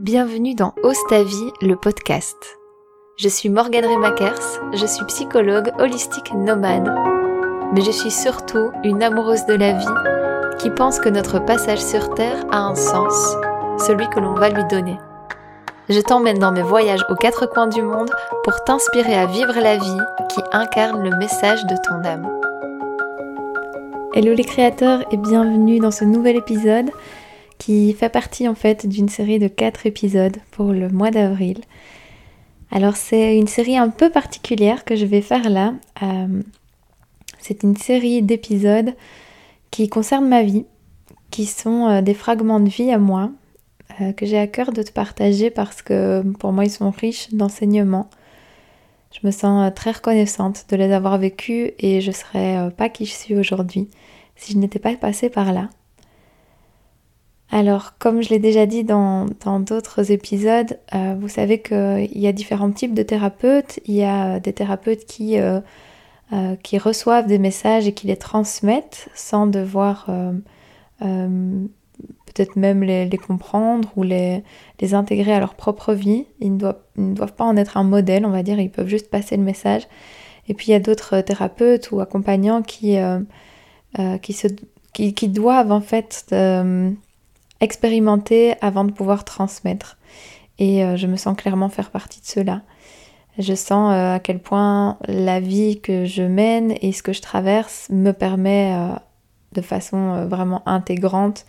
Bienvenue dans Ose ta vie, le podcast. Je suis Morgane Remakers, je suis psychologue holistique nomade. Mais je suis surtout une amoureuse de la vie qui pense que notre passage sur Terre a un sens, celui que l'on va lui donner. Je t'emmène dans mes voyages aux quatre coins du monde pour t'inspirer à vivre la vie qui incarne le message de ton âme. Hello les créateurs et bienvenue dans ce nouvel épisode qui fait partie en fait d'une série de quatre épisodes pour le mois d'avril. Alors c'est une série un peu particulière que je vais faire là. Euh, c'est une série d'épisodes qui concernent ma vie, qui sont euh, des fragments de vie à moi, euh, que j'ai à cœur de te partager parce que pour moi ils sont riches d'enseignements. Je me sens très reconnaissante de les avoir vécus et je ne serais pas qui je suis aujourd'hui si je n'étais pas passée par là. Alors, comme je l'ai déjà dit dans d'autres épisodes, euh, vous savez qu'il y a différents types de thérapeutes. Il y a des thérapeutes qui, euh, euh, qui reçoivent des messages et qui les transmettent sans devoir peut-être même les, comprendre ou les, les, intégrer à leur propre vie. Ils ne, doivent, pas en être un modèle, on va dire, ils peuvent juste passer le message. Et puis il y a d'autres thérapeutes ou accompagnants qui, qui, se, qui, doivent en fait expérimenter avant de pouvoir transmettre. Et euh, je me sens clairement faire partie de cela. Je sens euh, à quel point la vie que je mène et ce que je traverse me permet euh, de façon vraiment intégrante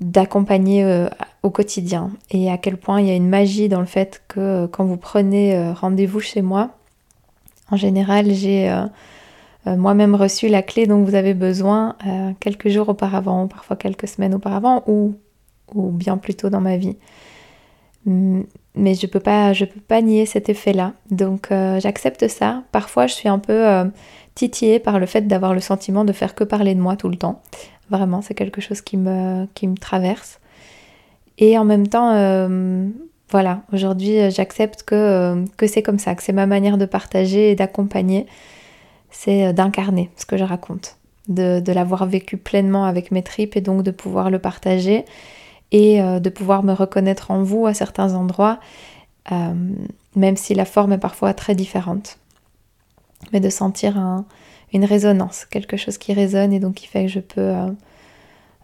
d'accompagner au quotidien et à quel point il y a une magie dans le fait que quand vous prenez rendez-vous chez moi, en général j'ai moi-même reçu la clé dont vous avez besoin euh, quelques jours auparavant, parfois quelques semaines auparavant, ou, bien plus tôt dans ma vie. Mais je peux peux pas nier cet effet-là. Donc euh, j'accepte ça. Parfois, je suis un peu titillée par le fait d'avoir le sentiment de faire que parler de moi tout le temps. Vraiment, c'est quelque chose qui me, qui me traverse. Et en même temps, voilà, aujourd'hui, j'accepte que, que c'est comme ça, que c'est ma manière de partager et d'accompagner c'est euh, d'incarner ce que je raconte, de, l'avoir vécu pleinement avec mes tripes et donc de pouvoir le partager et euh, de pouvoir me reconnaître en vous à certains endroits, euh, même si la forme est parfois très différente. Mais de sentir une résonance, quelque chose qui résonne et donc qui fait que je peux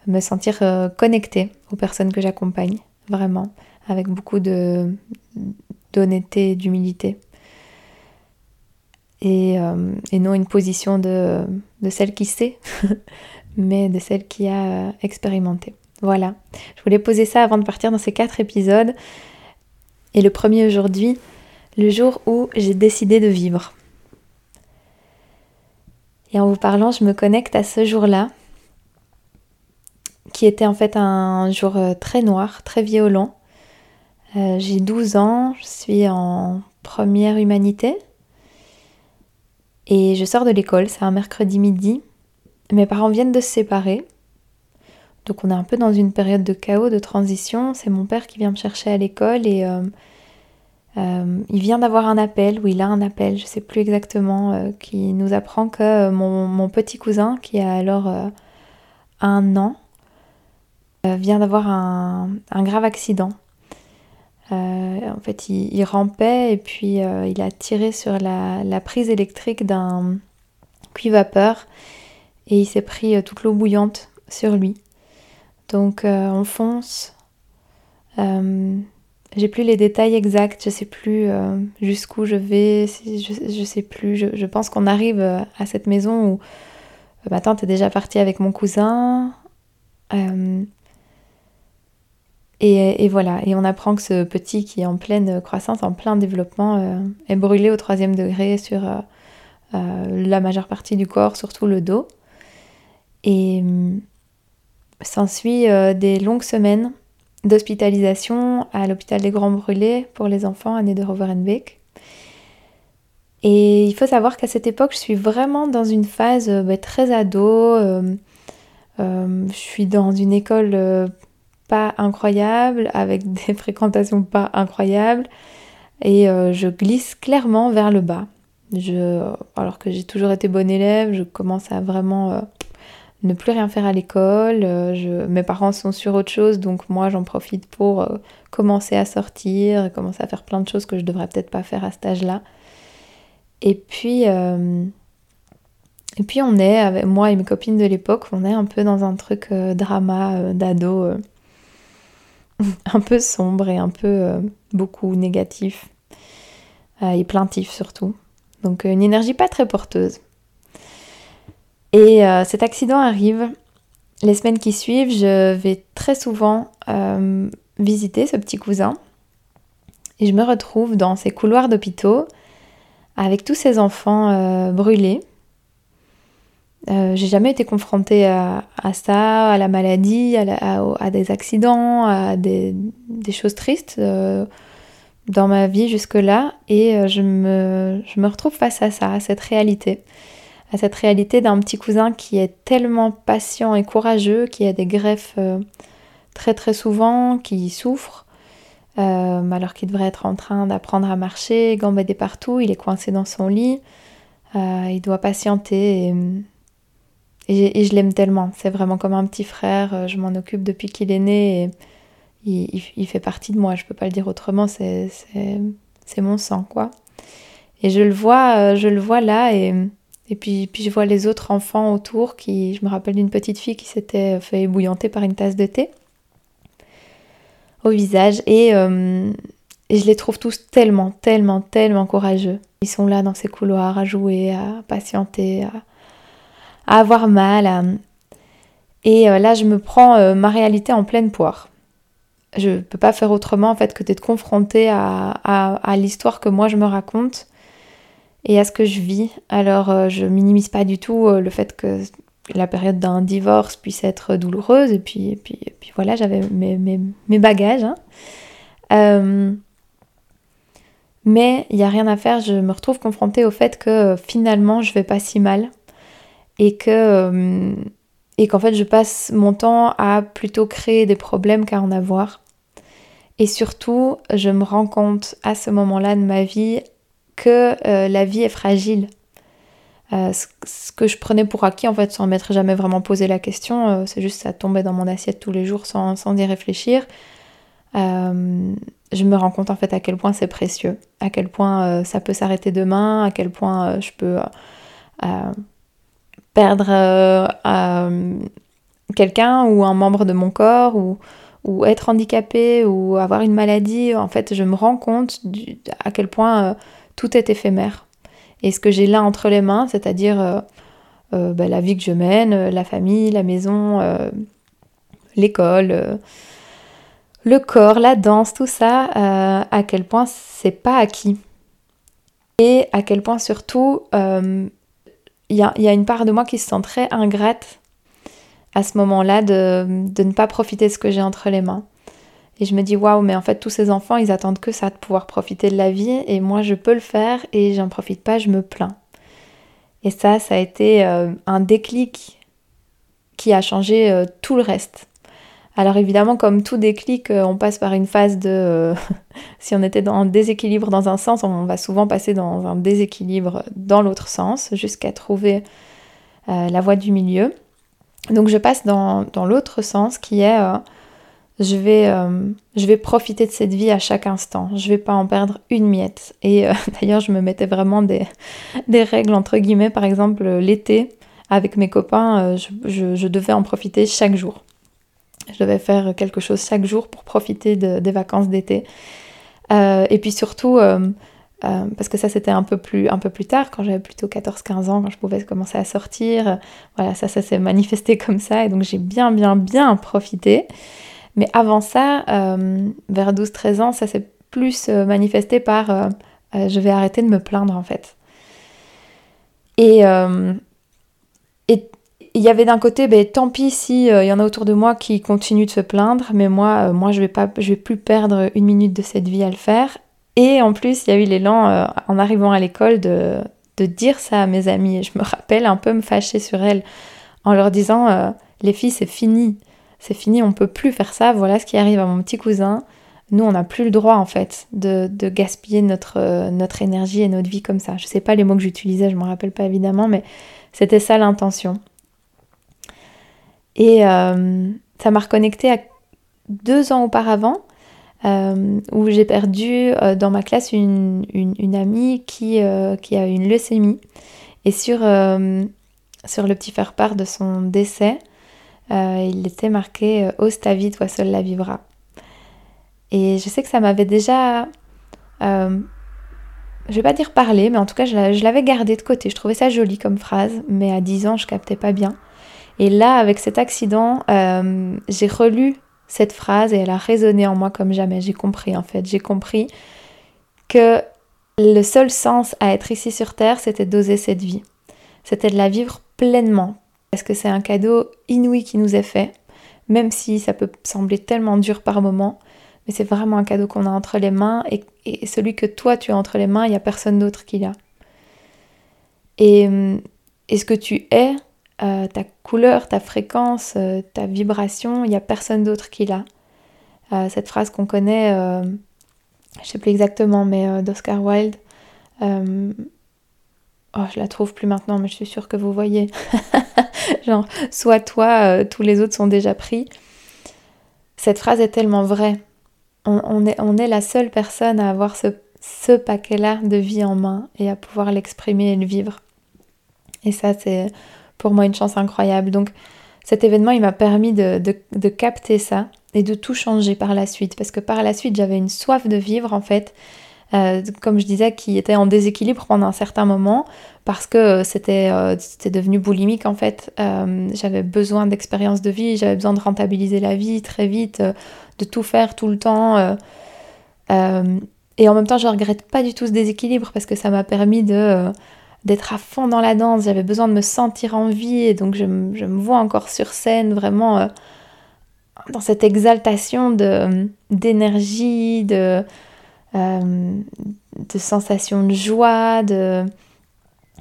me sentir connectée aux personnes que j'accompagne, vraiment, avec beaucoup d'honnêteté et d'humilité. Euh, et, non une position de, celle qui sait, mais de celle qui a euh, expérimenté. Voilà, je voulais poser ça avant de partir dans ces quatre épisodes. Et le premier aujourd'hui, le jour où j'ai décidé de vivre. Et en vous parlant, je me connecte à ce jour-là, qui était en fait un jour euh, très noir, très violent. j'ai 12 ans, je suis en première humanité, et je sors de l'école, c'est un mercredi midi. Mes parents viennent de se séparer. Donc on est un peu dans une période de chaos, de transition. C'est mon père qui vient me chercher à l'école et euh, euh, il vient d'avoir un appel, ou il a un appel, je ne sais plus exactement, euh, qui nous apprend que mon, petit cousin, qui a alors un an, vient d'avoir un, grave accident. Euh, en fait, il, rampait et puis euh, il a tiré sur la, prise électrique d'un cuivapeur et il s'est pris euh, toute l'eau bouillante sur lui. Donc on fonce. J'ai plus les détails exacts, je sais plus jusqu'où je vais, je, je sais plus. Je, pense qu'on arrive à cette maison où ma tante est déjà partie avec mon cousin. Et, voilà, et on apprend que ce petit qui est en pleine croissance, en plein développement, euh, est brûlé au troisième degré sur euh, euh, la majeure partie du corps, surtout le dos. Et s'ensuit des longues semaines d'hospitalisation à l'hôpital des Grands Brûlés pour les enfants à Nederoverenbeek. Et il faut savoir qu'à cette époque, je suis vraiment dans une phase bah, très ado. je suis dans une école pas incroyable, avec des fréquentations pas incroyables, et euh, je glisse clairement vers le bas. Je, alors que j'ai toujours été bonne élève, je commence à vraiment euh, ne plus rien faire à l'école. Je... Mes parents sont sur autre chose, donc moi j'en profite pour commencer à sortir, commencer à faire plein de choses que je devrais peut-être pas faire à cet âge-là. Et puis, et puis on est, avec moi et mes copines de l'époque, on est un peu dans un truc drama d'ado, un peu sombre et un peu beaucoup négatif et plaintif surtout. Donc une énergie pas très porteuse. Et euh, cet accident arrive. Les semaines qui suivent, je vais très souvent euh, visiter ce petit cousin. Et je me retrouve dans ces couloirs d'hôpitaux avec tous ces enfants euh, j'ai jamais été confrontée à, ça, à la maladie, à, des accidents, à des, choses tristes dans ma vie jusque-là. Et je me, je me retrouve face à ça, à cette réalité. À cette réalité d'un petit cousin qui est tellement patient et courageux, qui a des greffes euh, très très souvent, qui souffre, euh, alors qu'il devrait être en train d'apprendre à marcher, gambader partout, il est coincé dans son lit, euh, il doit patienter je l'aime tellement. C'est vraiment comme un petit frère, je m'en occupe depuis qu'il est né et il, fait partie de moi, je peux pas le dire autrement, c'est mon sang quoi. Et je le vois, je le vois là et et puis, je vois les autres enfants autour qui, je me rappelle d'une petite fille qui s'était fait ébouillanter par une tasse de thé au visage euh, et, je les trouve tous tellement, tellement, tellement courageux. Ils sont là dans ces couloirs à jouer, à patienter, à, avoir mal. Et euh, là, je me prends euh, ma réalité en pleine poire. Je ne peux pas faire autrement en fait que d'être confrontée à, à l'histoire que moi je me raconte et à ce que je vis. Alors euh, je minimise pas du tout le fait que la période d'un divorce puisse être douloureuse et puis, puis, voilà j'avais mes, mes, bagages. Hein. Mais il n'y a rien à faire, je me retrouve confrontée au fait que finalement je vais pas si mal et que et qu'en fait je passe mon temps à plutôt créer des problèmes qu'à en avoir. Et surtout, je me rends compte à ce moment-là de ma vie que euh, la vie est fragile. Euh, ce, que je prenais pour acquis, en fait, sans m'être jamais vraiment posé la question, euh, c'est juste ça tombait dans mon assiette tous les jours sans, sans y réfléchir. je me rends compte en fait à quel point c'est précieux, à quel point ça peut s'arrêter demain, à quel point je peux perdre quelqu'un ou un membre de mon corps ou, être handicapé ou avoir une maladie. En fait, je me rends compte à quel point tout est éphémère. Et ce que j'ai là entre les mains, c'est-à-dire euh, euh, bah, la vie que je mène, euh, la famille, la maison, l'école, le corps, la danse, tout ça, à quel point c'est pas acquis. Et à quel point surtout, il y a, une part de moi qui se sent très ingrate à ce moment-là de, de ne pas profiter de ce que j'ai entre les mains. Et je me dis, waouh, mais en fait, tous ces enfants, ils attendent que ça, de pouvoir profiter de la vie. Et moi, je peux le faire et j'en profite pas, je me plains. Et ça, ça a été euh, un déclic qui a changé euh, tout le reste. Alors évidemment, comme tout déclic, euh, on passe par une phase de... si on était dans un déséquilibre dans un sens, on va souvent passer dans un déséquilibre dans l'autre sens, jusqu'à trouver la voie du milieu. Donc je passe dans, l'autre sens qui est je vais, euh, profiter de cette vie à chaque instant. Je vais pas en perdre une miette. Et euh, d'ailleurs, je me mettais vraiment des, règles entre guillemets. Par exemple, l'été, avec mes copains, euh, je, devais en profiter chaque jour. Je devais faire quelque chose chaque jour pour profiter de, des vacances d'été. et puis surtout, parce que ça c'était un peu plus un peu plus tard, quand j'avais plutôt 14-15 ans, quand je pouvais commencer à sortir. Voilà, ça, ça s'est manifesté comme ça. Et donc j'ai bien, bien, bien profité. Mais avant ça, euh, vers 12-13 ans, ça s'est plus euh, manifesté par euh, je vais arrêter de me plaindre en fait. Et il y avait d'un côté, ben, tant pis si il y en a autour de moi qui continuent de se plaindre, mais moi, moi je vais pas, je vais plus perdre une minute de cette vie à le faire. Et en plus, il y a eu l'élan en arrivant à l'école de, de, dire ça à mes amis. Et je me rappelle un peu me fâcher sur elles en leur disant les filles, c'est fini c'est fini, on peut plus faire ça, voilà ce qui arrive à mon petit cousin. Nous, on n'a plus le droit en fait de, gaspiller notre, euh, notre énergie et notre vie comme ça. Je sais pas les mots que j'utilisais, je me rappelle pas évidemment, mais c'était ça l'intention. Et euh, ça m'a reconnecté à deux ans auparavant, euh, où j'ai perdu dans ma classe une, amie qui, qui, a une leucémie. Et sur, sur le petit faire-part de son décès, il était marqué Ose ta vie, toi seul la vivra. Et je sais que ça m'avait déjà je vais pas dire parler, mais en tout cas, je l'avais gardé de côté. Je trouvais ça joli comme phrase, mais à 10 ans, je captais pas bien. Et là, avec cet accident, euh, j'ai relu cette phrase et elle a résonné en moi comme jamais. J'ai compris, en fait. J'ai compris que le seul sens à être ici sur Terre, c'était d'oser cette vie. C'était de la vivre pleinement. Parce que c'est un cadeau inouï qui nous est fait, même si ça peut sembler tellement dur par moments mais c'est vraiment un cadeau qu'on a entre les mains et, celui que toi tu as entre les mains, il n'y a personne d'autre qui l'a. Et, ce que tu es, euh, ta couleur, ta fréquence, euh, ta vibration, il n'y a personne d'autre qui l'a. Euh, cette phrase qu'on connaît, je ne sais plus exactement, mais d'Oscar Wilde, oh, je la trouve plus maintenant, mais je suis sûre que vous voyez. Genre, soit toi, tous les autres sont déjà pris. Cette phrase est tellement vraie on, est, la seule personne à avoir ce, paquet-là de vie en main et à pouvoir l'exprimer et le vivre. Et ça, c'est pour moi une chance incroyable. Donc cet événement, il m'a permis de, capter ça et de tout changer par la suite. Parce que par la suite, j'avais une soif de vivre, en fait, euh, comme je disais, qui était en déséquilibre pendant un certain moment, parce que c'était euh, devenu boulimique, en fait. Euh, j'avais besoin d'expérience de vie, j'avais besoin de rentabiliser la vie très vite, de tout faire tout le temps. Euh, euh, et en même temps, je regrette pas du tout ce déséquilibre parce que ça m'a permis de euh, d'être à fond dans la danse. J'avais besoin de me sentir en vie et donc je, me vois encore sur scène vraiment dans cette exaltation de d'énergie, de de sensations de joie, de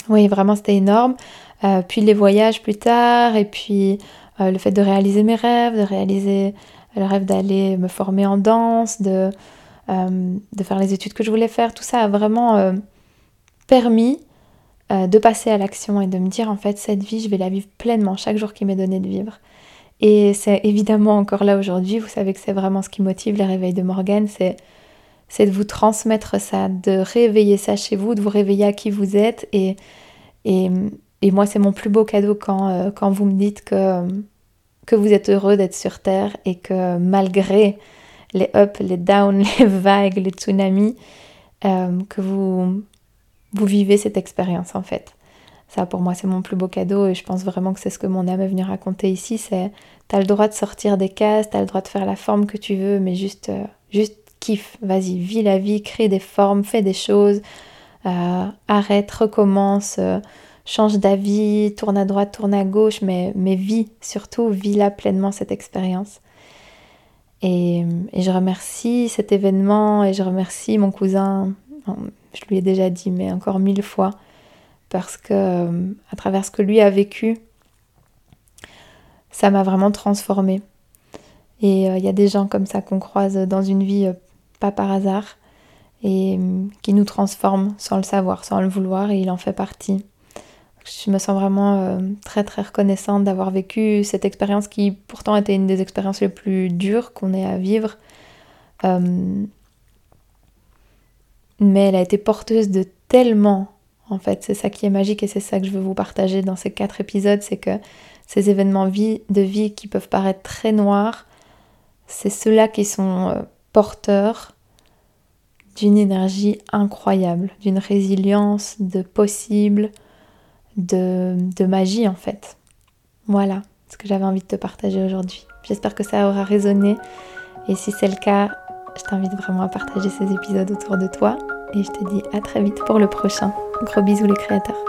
oui vraiment c'était énorme. puis les voyages plus tard et puis le fait de réaliser mes rêves, de réaliser le rêve d'aller me former en danse, de, euh, de faire les études que je voulais faire. Tout ça a vraiment euh, permis euh, de passer à l'action et de me dire en fait cette vie, je vais la vivre pleinement chaque jour qui m'est donné de vivre. Et c'est évidemment encore là aujourd'hui, vous savez que c'est vraiment ce qui motive les réveils de Morgane, c'est c'est de vous transmettre ça, de réveiller ça chez vous, de vous réveiller à qui vous êtes. Et, et, et moi, c'est mon plus beau cadeau quand, quand vous me dites que, que vous êtes heureux d'être sur Terre et que malgré les ups, les downs, les vagues, les tsunamis, euh, que vous, vous vivez cette expérience en fait. Ça pour moi c'est mon plus beau cadeau et je pense vraiment que c'est ce que mon âme est venue raconter ici, c'est t'as le droit de sortir des cases, t'as le droit de faire la forme que tu veux, mais juste, euh, juste kiffe, vas-y, vis la vie, crée des formes, fais des choses, euh, arrête, recommence change d'avis, tourne à droite, tourne à gauche, mais, mais vis surtout, vis là pleinement cette expérience. Et, je remercie cet événement et je remercie mon cousin, je lui ai déjà dit, mais encore mille fois, parce que à travers ce que lui a vécu, ça m'a vraiment transformée. Et euh, il y a des gens comme ça qu'on croise dans une vie, euh, pas par hasard, et qui nous transforment sans le savoir, sans le vouloir, et il en fait partie. Je me sens vraiment euh, très très reconnaissante d'avoir vécu cette expérience qui pourtant était une des expériences les plus dures qu'on ait à vivre. Mais elle a été porteuse de tellement, en fait, c'est ça qui est magique et c'est ça que je veux vous partager dans ces quatre épisodes, c'est que ces événements de vie qui peuvent paraître très noirs, c'est ceux-là qui sont euh, porteurs d'une énergie incroyable, d'une résilience, de possible, de, magie en fait. Voilà ce que j'avais envie de te partager aujourd'hui. J'espère que ça aura résonné et si c'est le cas, je t'invite vraiment à partager ces épisodes autour de toi et je te dis à très vite pour le prochain. Gros bisous les créateurs.